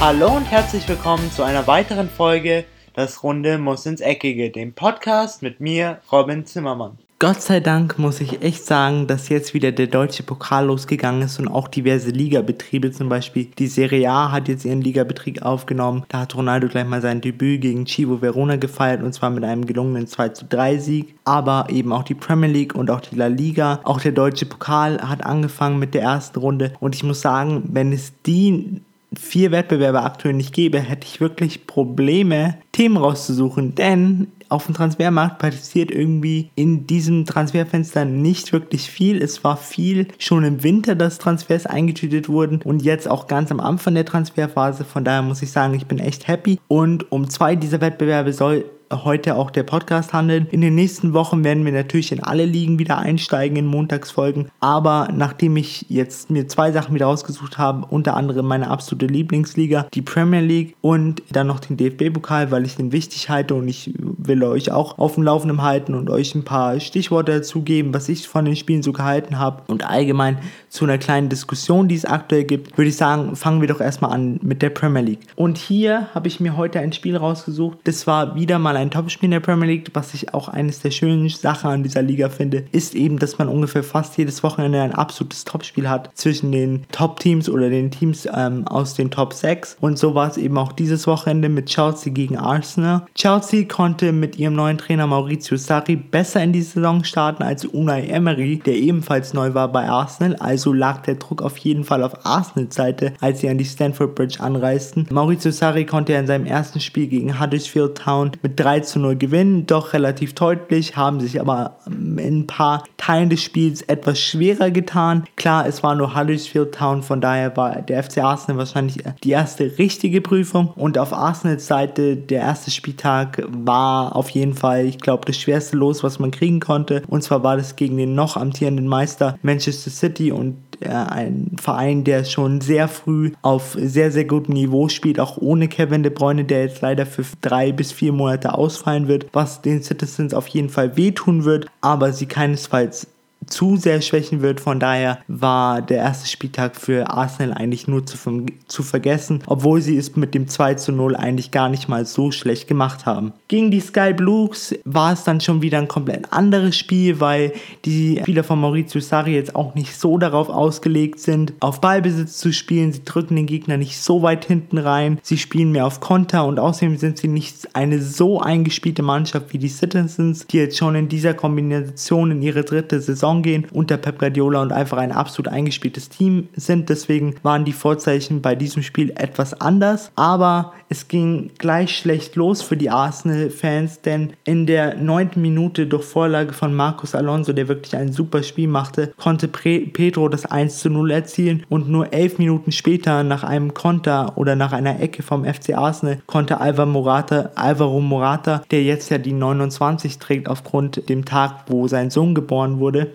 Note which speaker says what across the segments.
Speaker 1: Hallo und herzlich willkommen zu einer weiteren Folge Das Runde muss ins Eckige, dem Podcast mit mir, Robin Zimmermann. Gott sei Dank muss ich echt sagen, dass jetzt wieder der deutsche Pokal losgegangen ist und auch diverse Ligabetriebe, zum Beispiel die Serie A hat jetzt ihren Ligabetrieb aufgenommen. Da hat Ronaldo gleich mal sein Debüt gegen Chivo Verona gefeiert und zwar mit einem gelungenen 2 zu 3 Sieg. Aber eben auch die Premier League und auch die La Liga, auch der deutsche Pokal hat angefangen mit der ersten Runde und ich muss sagen, wenn es die vier Wettbewerbe aktuell nicht gäbe, hätte ich wirklich Probleme, Themen rauszusuchen, denn auf dem Transfermarkt passiert irgendwie in diesem Transferfenster nicht wirklich viel. Es war viel schon im Winter, dass Transfers eingetütet wurden und jetzt auch ganz am Anfang der Transferphase. Von daher muss ich sagen, ich bin echt happy. Und um zwei dieser Wettbewerbe soll heute auch der Podcast handeln. In den nächsten Wochen werden wir natürlich in alle Ligen wieder einsteigen in Montagsfolgen. Aber nachdem ich jetzt mir zwei Sachen wieder ausgesucht habe, unter anderem meine absolute Lieblingsliga, die Premier League und dann noch den DFB-Pokal, weil ich den wichtig halte und ich will euch auch auf dem Laufenden halten und euch ein paar Stichworte dazu geben, was ich von den Spielen so gehalten habe und allgemein zu einer kleinen Diskussion, die es aktuell gibt, würde ich sagen, fangen wir doch erstmal an mit der Premier League. Und hier habe ich mir heute ein Spiel rausgesucht. Das war wieder mal ein Topspiel in der Premier League, was ich auch eines der schönen Sachen an dieser Liga finde, ist eben, dass man ungefähr fast jedes Wochenende ein absolutes Topspiel hat zwischen den Top-Teams oder den Teams ähm, aus den Top 6. Und so war es eben auch dieses Wochenende mit Chelsea gegen Arsenal. Chelsea konnte mit ihrem neuen Trainer Maurizio Sarri besser in die Saison starten als Unai Emery, der ebenfalls neu war bei Arsenal. Also lag der Druck auf jeden Fall auf Arsenals Seite, als sie an die Stanford Bridge anreisten. Maurizio Sarri konnte in seinem ersten Spiel gegen Huddersfield Town mit 3 zu 0 gewinnen, doch relativ deutlich, haben sich aber in ein paar Teilen des Spiels etwas schwerer getan. Klar, es war nur Huddersfield Town, von daher war der FC Arsenal wahrscheinlich die erste richtige Prüfung. Und auf Arsenals Seite der erste Spieltag war auf jeden Fall, ich glaube, das schwerste Los, was man kriegen konnte. Und zwar war das gegen den noch amtierenden Meister Manchester City und äh, ein Verein, der schon sehr früh auf sehr, sehr gutem Niveau spielt, auch ohne Kevin De Bruyne, der jetzt leider für drei bis vier Monate ausfallen wird, was den Citizens auf jeden Fall wehtun wird, aber sie keinesfalls zu sehr schwächen wird. Von daher war der erste Spieltag für Arsenal eigentlich nur zu, zu vergessen, obwohl sie es mit dem 2 zu 0 eigentlich gar nicht mal so schlecht gemacht haben. Gegen die Sky Blues war es dann schon wieder ein komplett anderes Spiel, weil die Spieler von Maurizio Sarri jetzt auch nicht so darauf ausgelegt sind, auf Ballbesitz zu spielen. Sie drücken den Gegner nicht so weit hinten rein. Sie spielen mehr auf Konter und außerdem sind sie nicht eine so eingespielte Mannschaft wie die Citizens, die jetzt schon in dieser Kombination in ihre dritte Saison Saison gehen unter Pep Guardiola und einfach ein absolut eingespieltes Team sind. Deswegen waren die Vorzeichen bei diesem Spiel etwas anders. Aber es ging gleich schlecht los für die Arsenal-Fans, denn in der neunten Minute durch Vorlage von Marcos Alonso, der wirklich ein super Spiel machte, konnte Pedro das 1 zu 0 erzielen und nur elf Minuten später nach einem Konter oder nach einer Ecke vom FC Arsenal konnte Alvaro Morata, Alvaro Morata, der jetzt ja die 29 trägt aufgrund dem Tag, wo sein Sohn geboren wurde,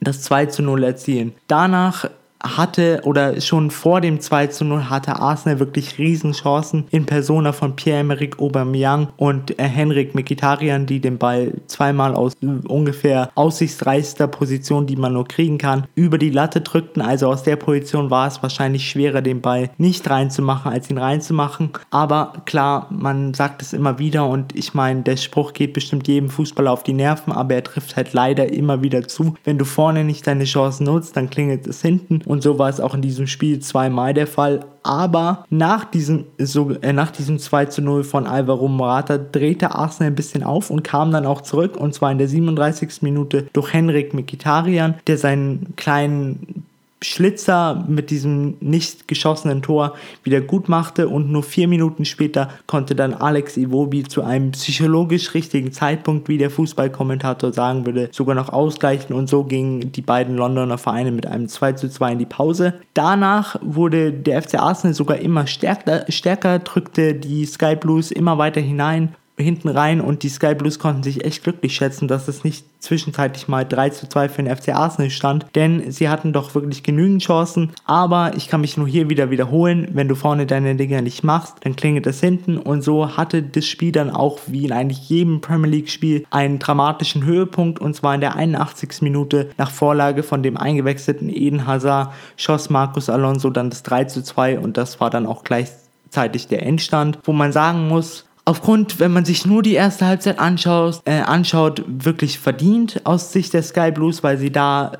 Speaker 1: das 2 zu 0 erzielen. Danach hatte oder schon vor dem 2 zu 0 hatte Arsenal wirklich Riesenchancen in Persona von Pierre-Emerick Aubameyang und äh, Henrik Mkhitaryan, die den Ball zweimal aus ungefähr aussichtsreichster Position, die man nur kriegen kann, über die Latte drückten. Also aus der Position war es wahrscheinlich schwerer, den Ball nicht reinzumachen, als ihn reinzumachen. Aber klar, man sagt es immer wieder und ich meine, der Spruch geht bestimmt jedem Fußballer auf die Nerven, aber er trifft halt leider immer wieder zu. Wenn du vorne nicht deine Chancen nutzt, dann klingelt es hinten und so war es auch in diesem Spiel zweimal der Fall. Aber nach diesem, so, äh, nach diesem 2 zu 0 von Alvaro Morata drehte Arsenal ein bisschen auf und kam dann auch zurück. Und zwar in der 37. Minute durch Henrik Mikitarian, der seinen kleinen Schlitzer mit diesem nicht geschossenen Tor wieder gut machte und nur vier Minuten später konnte dann Alex Iwobi zu einem psychologisch richtigen Zeitpunkt, wie der Fußballkommentator sagen würde, sogar noch ausgleichen und so gingen die beiden Londoner Vereine mit einem 2 zu 2 in die Pause. Danach wurde der FC Arsenal sogar immer stärker, stärker drückte die Sky Blues immer weiter hinein hinten rein und die Sky Blues konnten sich echt glücklich schätzen, dass es nicht zwischenzeitlich mal 3 zu 2 für den FC Arsenal stand, denn sie hatten doch wirklich genügend Chancen, aber ich kann mich nur hier wieder wiederholen, wenn du vorne deine Dinger nicht machst, dann klingelt es hinten und so hatte das Spiel dann auch wie in eigentlich jedem Premier League Spiel einen dramatischen Höhepunkt und zwar in der 81. Minute nach Vorlage von dem eingewechselten Eden Hazard schoss Marcus Alonso dann das 3 zu 2 und das war dann auch gleich zwischenzeitlich der Endstand, wo man sagen muss, aufgrund, wenn man sich nur die erste Halbzeit anschaut, äh, anschaut, wirklich verdient aus Sicht der Sky Blues, weil sie da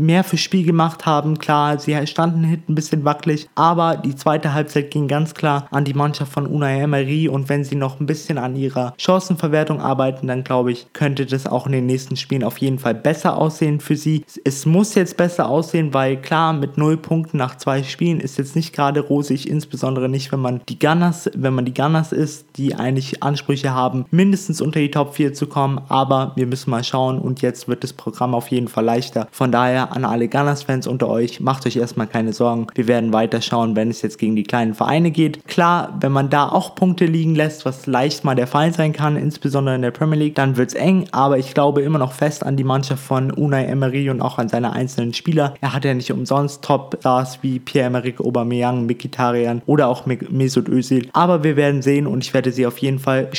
Speaker 1: mehr fürs Spiel gemacht haben. Klar, sie standen hinten ein bisschen wackelig, aber die zweite Halbzeit ging ganz klar an die Mannschaft von Unai Emery und wenn sie noch ein bisschen an ihrer Chancenverwertung arbeiten, dann glaube ich, könnte das auch in den nächsten Spielen auf jeden Fall besser aussehen für sie. Es muss jetzt besser aussehen, weil klar, mit null Punkten nach zwei Spielen ist jetzt nicht gerade rosig, insbesondere nicht, wenn man die Gunners, wenn man die Gunners ist, die eigentlich Ansprüche haben, mindestens unter die Top 4 zu kommen, aber wir müssen mal schauen und jetzt wird das Programm auf jeden Fall leichter. Von daher an alle Gunners-Fans unter euch, macht euch erstmal keine Sorgen. Wir werden weiter schauen, wenn es jetzt gegen die kleinen Vereine geht. Klar, wenn man da auch Punkte liegen lässt, was leicht mal der Fall sein kann, insbesondere in der Premier League, dann wird es eng. Aber ich glaube immer noch fest an die Mannschaft von Unai Emery und auch an seine einzelnen Spieler. Er hat ja nicht umsonst Top-Stars wie Pierre-Emerick Aubameyang, Mikitarian oder auch Mesut Özil. Aber wir werden sehen und ich werde sie auf jeden Fall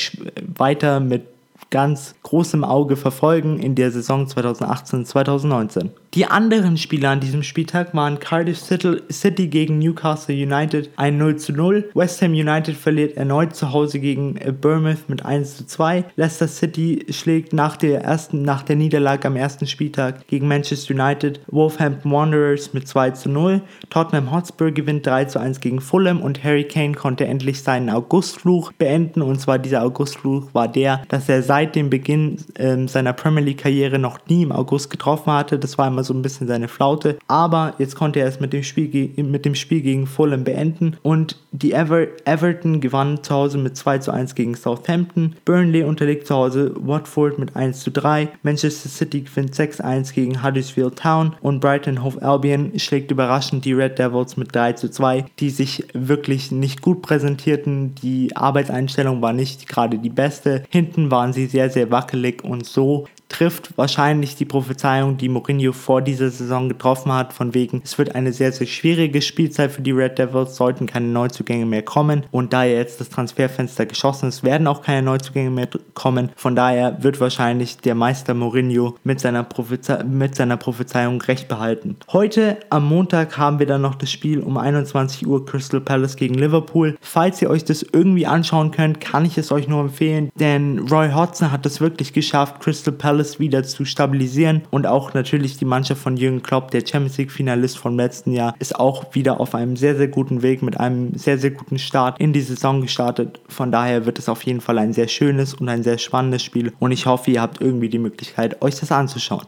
Speaker 1: weiter mit ganz großem Auge verfolgen in der Saison 2018-2019. Die anderen Spieler an diesem Spieltag waren Cardiff City gegen Newcastle United ein 0 zu 0. West Ham United verliert erneut zu Hause gegen äh, Bournemouth mit 1 zu 2. Leicester City schlägt nach der ersten, nach der Niederlage am ersten Spieltag gegen Manchester United Wolverhampton Wanderers mit 2 zu 0. Tottenham Hotspur gewinnt 3 zu 1 gegen Fulham und Harry Kane konnte endlich seinen Augustfluch beenden. Und zwar dieser Augustfluch war der, dass er seit dem Beginn äh, seiner Premier League Karriere noch nie im August getroffen hatte. Das war immer immer so ein bisschen seine Flaute. Aber jetzt konnte er es mit dem Spiel, mit dem Spiel gegen Fulham beenden und die Ever Everton gewann zu Hause mit 2 zu 1 gegen Southampton. Burnley unterliegt zu Hause Watford mit 1 zu 3. Manchester City gewinnt 6-1 gegen Huddersfield Town und Brighton Hove Albion schlägt überraschend die Red Devils mit 3 zu 2, die sich wirklich nicht gut präsentierten. Die Arbeitseinstellung war nicht gerade die beste. Hinten waren sie sehr, sehr wackelig und so trifft wahrscheinlich die Prophezeiung, die Mourinho vor dieser Saison getroffen hat, von wegen, es wird eine sehr, sehr schwierige Spielzeit für die Red Devils, sollten keine Neuzugänge mehr kommen. Und da jetzt das Transferfenster geschossen ist, werden auch keine Neuzugänge mehr kommen. Von daher wird wahrscheinlich der Meister Mourinho mit seiner, Propheze mit seiner Prophezeiung recht behalten. Heute am Montag haben wir dann noch das Spiel um 21 Uhr Crystal Palace gegen Liverpool. Falls ihr euch das irgendwie anschauen könnt, kann ich es euch nur empfehlen, denn Roy Hodgson hat es wirklich geschafft, Crystal Palace alles wieder zu stabilisieren und auch natürlich die Mannschaft von Jürgen Klopp, der Champions League Finalist vom letzten Jahr, ist auch wieder auf einem sehr, sehr guten Weg mit einem sehr, sehr guten Start in die Saison gestartet. Von daher wird es auf jeden Fall ein sehr schönes und ein sehr spannendes Spiel und ich hoffe, ihr habt irgendwie die Möglichkeit, euch das anzuschauen.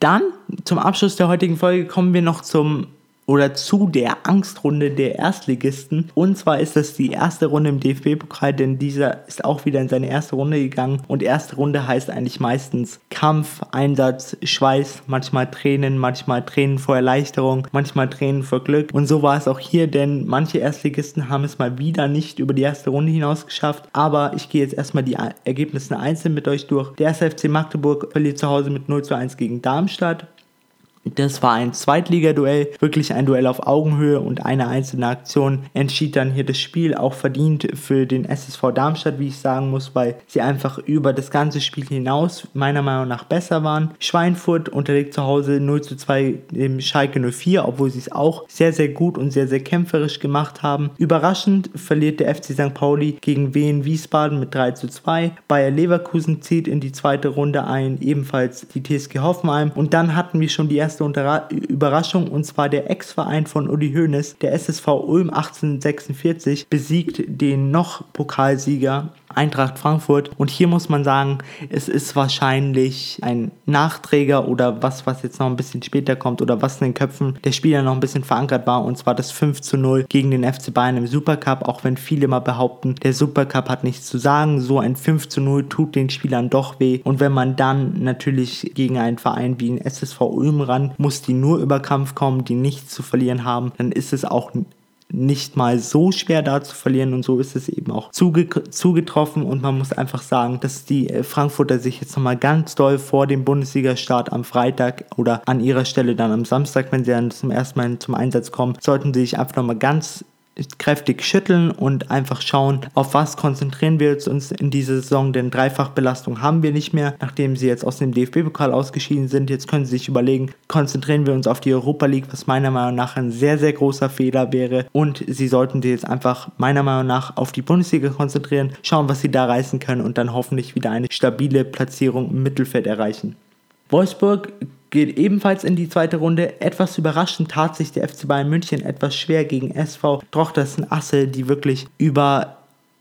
Speaker 1: Dann zum Abschluss der heutigen Folge kommen wir noch zum oder zu der Angstrunde der Erstligisten. Und zwar ist das die erste Runde im DFB-Pokal, denn dieser ist auch wieder in seine erste Runde gegangen. Und erste Runde heißt eigentlich meistens Kampf, Einsatz, Schweiß, manchmal Tränen, manchmal Tränen vor Erleichterung, manchmal Tränen vor Glück. Und so war es auch hier, denn manche Erstligisten haben es mal wieder nicht über die erste Runde hinaus geschafft. Aber ich gehe jetzt erstmal die Ergebnisse einzeln mit euch durch. Der erste FC Magdeburg verliert zu Hause mit 0 zu 1 gegen Darmstadt. Das war ein Zweitligaduell, wirklich ein Duell auf Augenhöhe und eine einzelne Aktion entschied dann hier das Spiel, auch verdient für den SSV Darmstadt, wie ich sagen muss, weil sie einfach über das ganze Spiel hinaus meiner Meinung nach besser waren. Schweinfurt unterlegt zu Hause 0 zu 2 dem Schalke 04, obwohl sie es auch sehr, sehr gut und sehr, sehr kämpferisch gemacht haben. Überraschend verliert der FC St. Pauli gegen Wien Wiesbaden mit 3 zu 2. Bayer Leverkusen zieht in die zweite Runde ein, ebenfalls die TSG Hoffenheim. Und dann hatten wir schon die erste erste Überraschung und zwar der Ex-Verein von Uli Hoeneß, der SSV Ulm 1846, besiegt den noch Pokalsieger Eintracht Frankfurt. Und hier muss man sagen, es ist wahrscheinlich ein Nachträger oder was, was jetzt noch ein bisschen später kommt oder was in den Köpfen der Spieler noch ein bisschen verankert war. Und zwar das 5 zu 0 gegen den FC Bayern im Supercup. Auch wenn viele mal behaupten, der Supercup hat nichts zu sagen. So ein 5 zu 0 tut den Spielern doch weh. Und wenn man dann natürlich gegen einen Verein wie den SSV Ulm ran muss, die nur über Kampf kommen, die nichts zu verlieren haben, dann ist es auch nicht mal so schwer da zu verlieren. Und so ist es eben auch zuge zugetroffen. Und man muss einfach sagen, dass die äh, Frankfurter sich jetzt nochmal ganz doll vor dem Bundesliga-Start am Freitag oder an ihrer Stelle dann am Samstag, wenn sie dann zum ersten Mal zum Einsatz kommen, sollten sie sich einfach nochmal ganz kräftig schütteln und einfach schauen, auf was konzentrieren wir uns in dieser Saison, denn Dreifachbelastung haben wir nicht mehr, nachdem sie jetzt aus dem DFB-Pokal ausgeschieden sind. Jetzt können sie sich überlegen, konzentrieren wir uns auf die Europa League, was meiner Meinung nach ein sehr, sehr großer Fehler wäre und sie sollten sich jetzt einfach meiner Meinung nach auf die Bundesliga konzentrieren, schauen, was sie da reißen können und dann hoffentlich wieder eine stabile Platzierung im Mittelfeld erreichen. Wolfsburg geht ebenfalls in die zweite Runde. Etwas überraschend tat sich der FC Bayern München etwas schwer gegen SV Drochtersen Asse, die wirklich über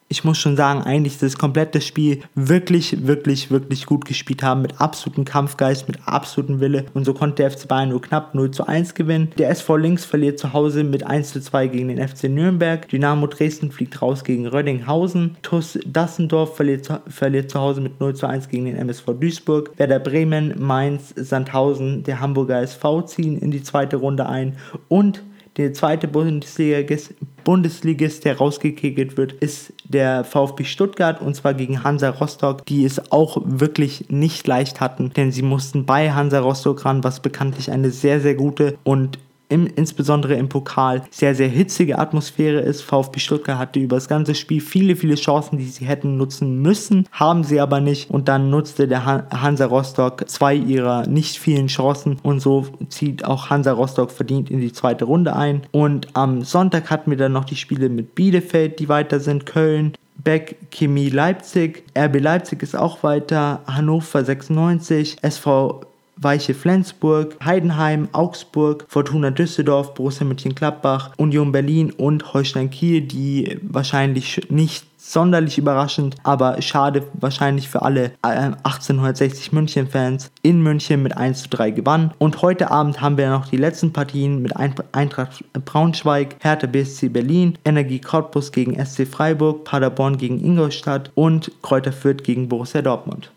Speaker 1: ich muss schon sagen, eigentlich das komplette Spiel wirklich, wirklich, wirklich gut gespielt haben, mit absolutem Kampfgeist, mit absolutem Wille. Und so konnte der FC Bayern nur knapp 0 zu 1 gewinnen. Der SV Links verliert zu Hause mit 1 zu 2 gegen den FC Nürnberg. Dynamo Dresden fliegt raus gegen Rödinghausen. TuS Dassendorf verliert zu, verliert zu Hause mit 0 zu 1 gegen den MSV Duisburg. Werder Bremen, Mainz, Sandhausen, der Hamburger SV ziehen in die zweite Runde ein. Und der zweite Bundesligist, Bundesligist, der rausgekegelt wird, ist der VfB Stuttgart und zwar gegen Hansa Rostock, die es auch wirklich nicht leicht hatten, denn sie mussten bei Hansa Rostock ran, was bekanntlich eine sehr, sehr gute und im, insbesondere im Pokal sehr, sehr hitzige Atmosphäre ist. VfB Stuttgart hatte über das ganze Spiel viele, viele Chancen, die sie hätten nutzen müssen, haben sie aber nicht. Und dann nutzte der Hansa Rostock zwei ihrer nicht vielen Chancen und so zieht auch Hansa Rostock verdient in die zweite Runde ein. Und am Sonntag hatten wir dann noch die Spiele mit Bielefeld, die weiter sind, Köln, Beck Chemie Leipzig, RB Leipzig ist auch weiter, Hannover 96, SV Weiche Flensburg, Heidenheim, Augsburg, Fortuna Düsseldorf, Borussia Mönchengladbach, Union Berlin und Holstein Kiel, die wahrscheinlich nicht sonderlich überraschend, aber schade wahrscheinlich für alle 1860 äh, München-Fans in München mit 1 zu 3 gewann. Und heute Abend haben wir noch die letzten Partien mit Eintracht Braunschweig, Hertha BSC Berlin, Energie Cottbus gegen SC Freiburg, Paderborn gegen Ingolstadt und Kräuter Fürth gegen Borussia Dortmund.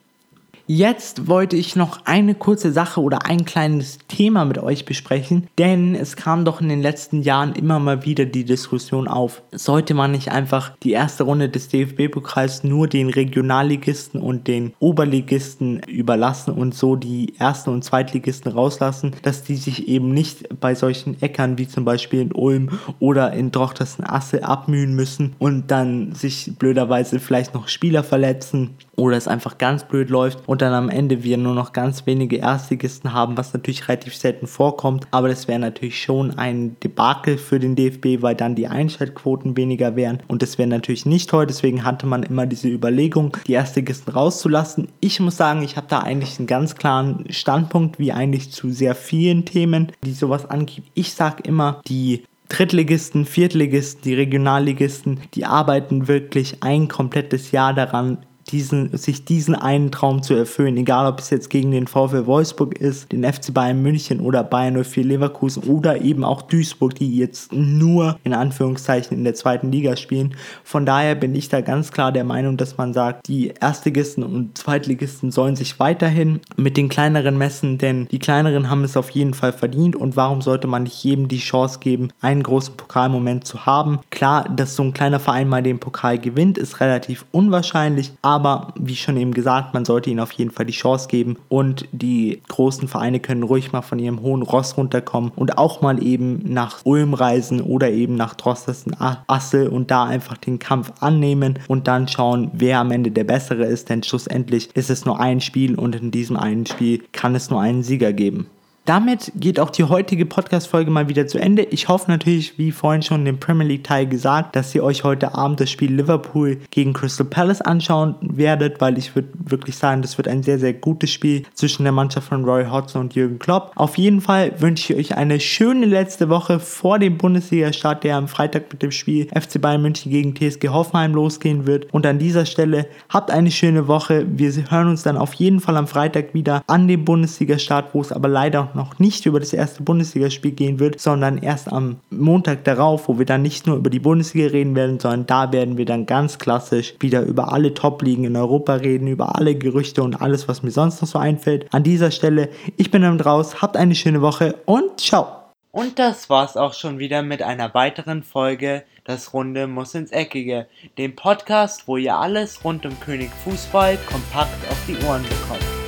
Speaker 1: Jetzt wollte ich noch eine kurze Sache oder ein kleines Thema mit euch besprechen, denn es kam doch in den letzten Jahren immer mal wieder die Diskussion auf, sollte man nicht einfach die erste Runde des DFB-Pokals nur den Regionalligisten und den Oberligisten überlassen und so die ersten und zweitligisten rauslassen, dass die sich eben nicht bei solchen Äckern wie zum Beispiel in Ulm oder in Drochtersen Asse abmühen müssen und dann sich blöderweise vielleicht noch Spieler verletzen oder es einfach ganz blöd läuft und dann am Ende wir nur noch ganz wenige Erstligisten haben, was natürlich relativ selten vorkommt, aber das wäre natürlich schon ein Debakel für den DFB, weil dann die Einschaltquoten weniger wären und das wäre natürlich nicht toll, deswegen hatte man immer diese Überlegung, die Erstligisten rauszulassen. Ich muss sagen, ich habe da eigentlich einen ganz klaren Standpunkt, wie eigentlich zu sehr vielen Themen, die sowas angeht. Ich sage immer, die Drittligisten, Viertligisten, die Regionalligisten, die arbeiten wirklich ein komplettes Jahr daran, diesen, sich diesen einen Traum zu erfüllen, egal ob es jetzt gegen den VfL Wolfsburg ist, den FC Bayern München oder Bayern 04 Leverkusen oder eben auch Duisburg, die jetzt nur in Anführungszeichen in der zweiten Liga spielen. Von daher bin ich da ganz klar der Meinung, dass man sagt, die Erstligisten und Zweitligisten sollen sich weiterhin mit den kleineren messen, denn die kleineren haben es auf jeden Fall verdient und warum sollte man nicht jedem die Chance geben, einen großen Pokalmoment zu haben? Klar, dass so ein kleiner Verein mal den Pokal gewinnt, ist relativ unwahrscheinlich, aber aber wie schon eben gesagt, man sollte ihnen auf jeden Fall die Chance geben und die großen Vereine können ruhig mal von ihrem hohen Ross runterkommen und auch mal eben nach Ulm reisen oder eben nach Drostesten Assel und da einfach den Kampf annehmen und dann schauen, wer am Ende der bessere ist, denn schlussendlich ist es nur ein Spiel und in diesem einen Spiel kann es nur einen Sieger geben. Damit geht auch die heutige Podcast-Folge mal wieder zu Ende. Ich hoffe natürlich, wie vorhin schon im Premier League-Teil gesagt, dass ihr euch heute Abend das Spiel Liverpool gegen Crystal Palace anschauen werdet, weil ich würde wirklich sagen, das wird ein sehr, sehr gutes Spiel zwischen der Mannschaft von Roy Hodgson und Jürgen Klopp. Auf jeden Fall wünsche ich euch eine schöne letzte Woche vor dem Bundesliga-Start, der am Freitag mit dem Spiel FC Bayern München gegen TSG Hoffenheim losgehen wird. Und an dieser Stelle habt eine schöne Woche. Wir hören uns dann auf jeden Fall am Freitag wieder an dem Bundesliga-Start, wo es aber leider noch noch nicht über das erste Bundesligaspiel gehen wird, sondern erst am Montag darauf, wo wir dann nicht nur über die Bundesliga reden werden, sondern da werden wir dann ganz klassisch wieder über alle Top-Ligen in Europa reden, über alle Gerüchte und alles, was mir sonst noch so einfällt. An dieser Stelle, ich bin dann raus, habt eine schöne Woche und ciao! Und das war's auch schon wieder mit einer weiteren Folge Das Runde muss ins Eckige, dem Podcast, wo ihr alles rund um König Fußball kompakt auf die Ohren bekommt.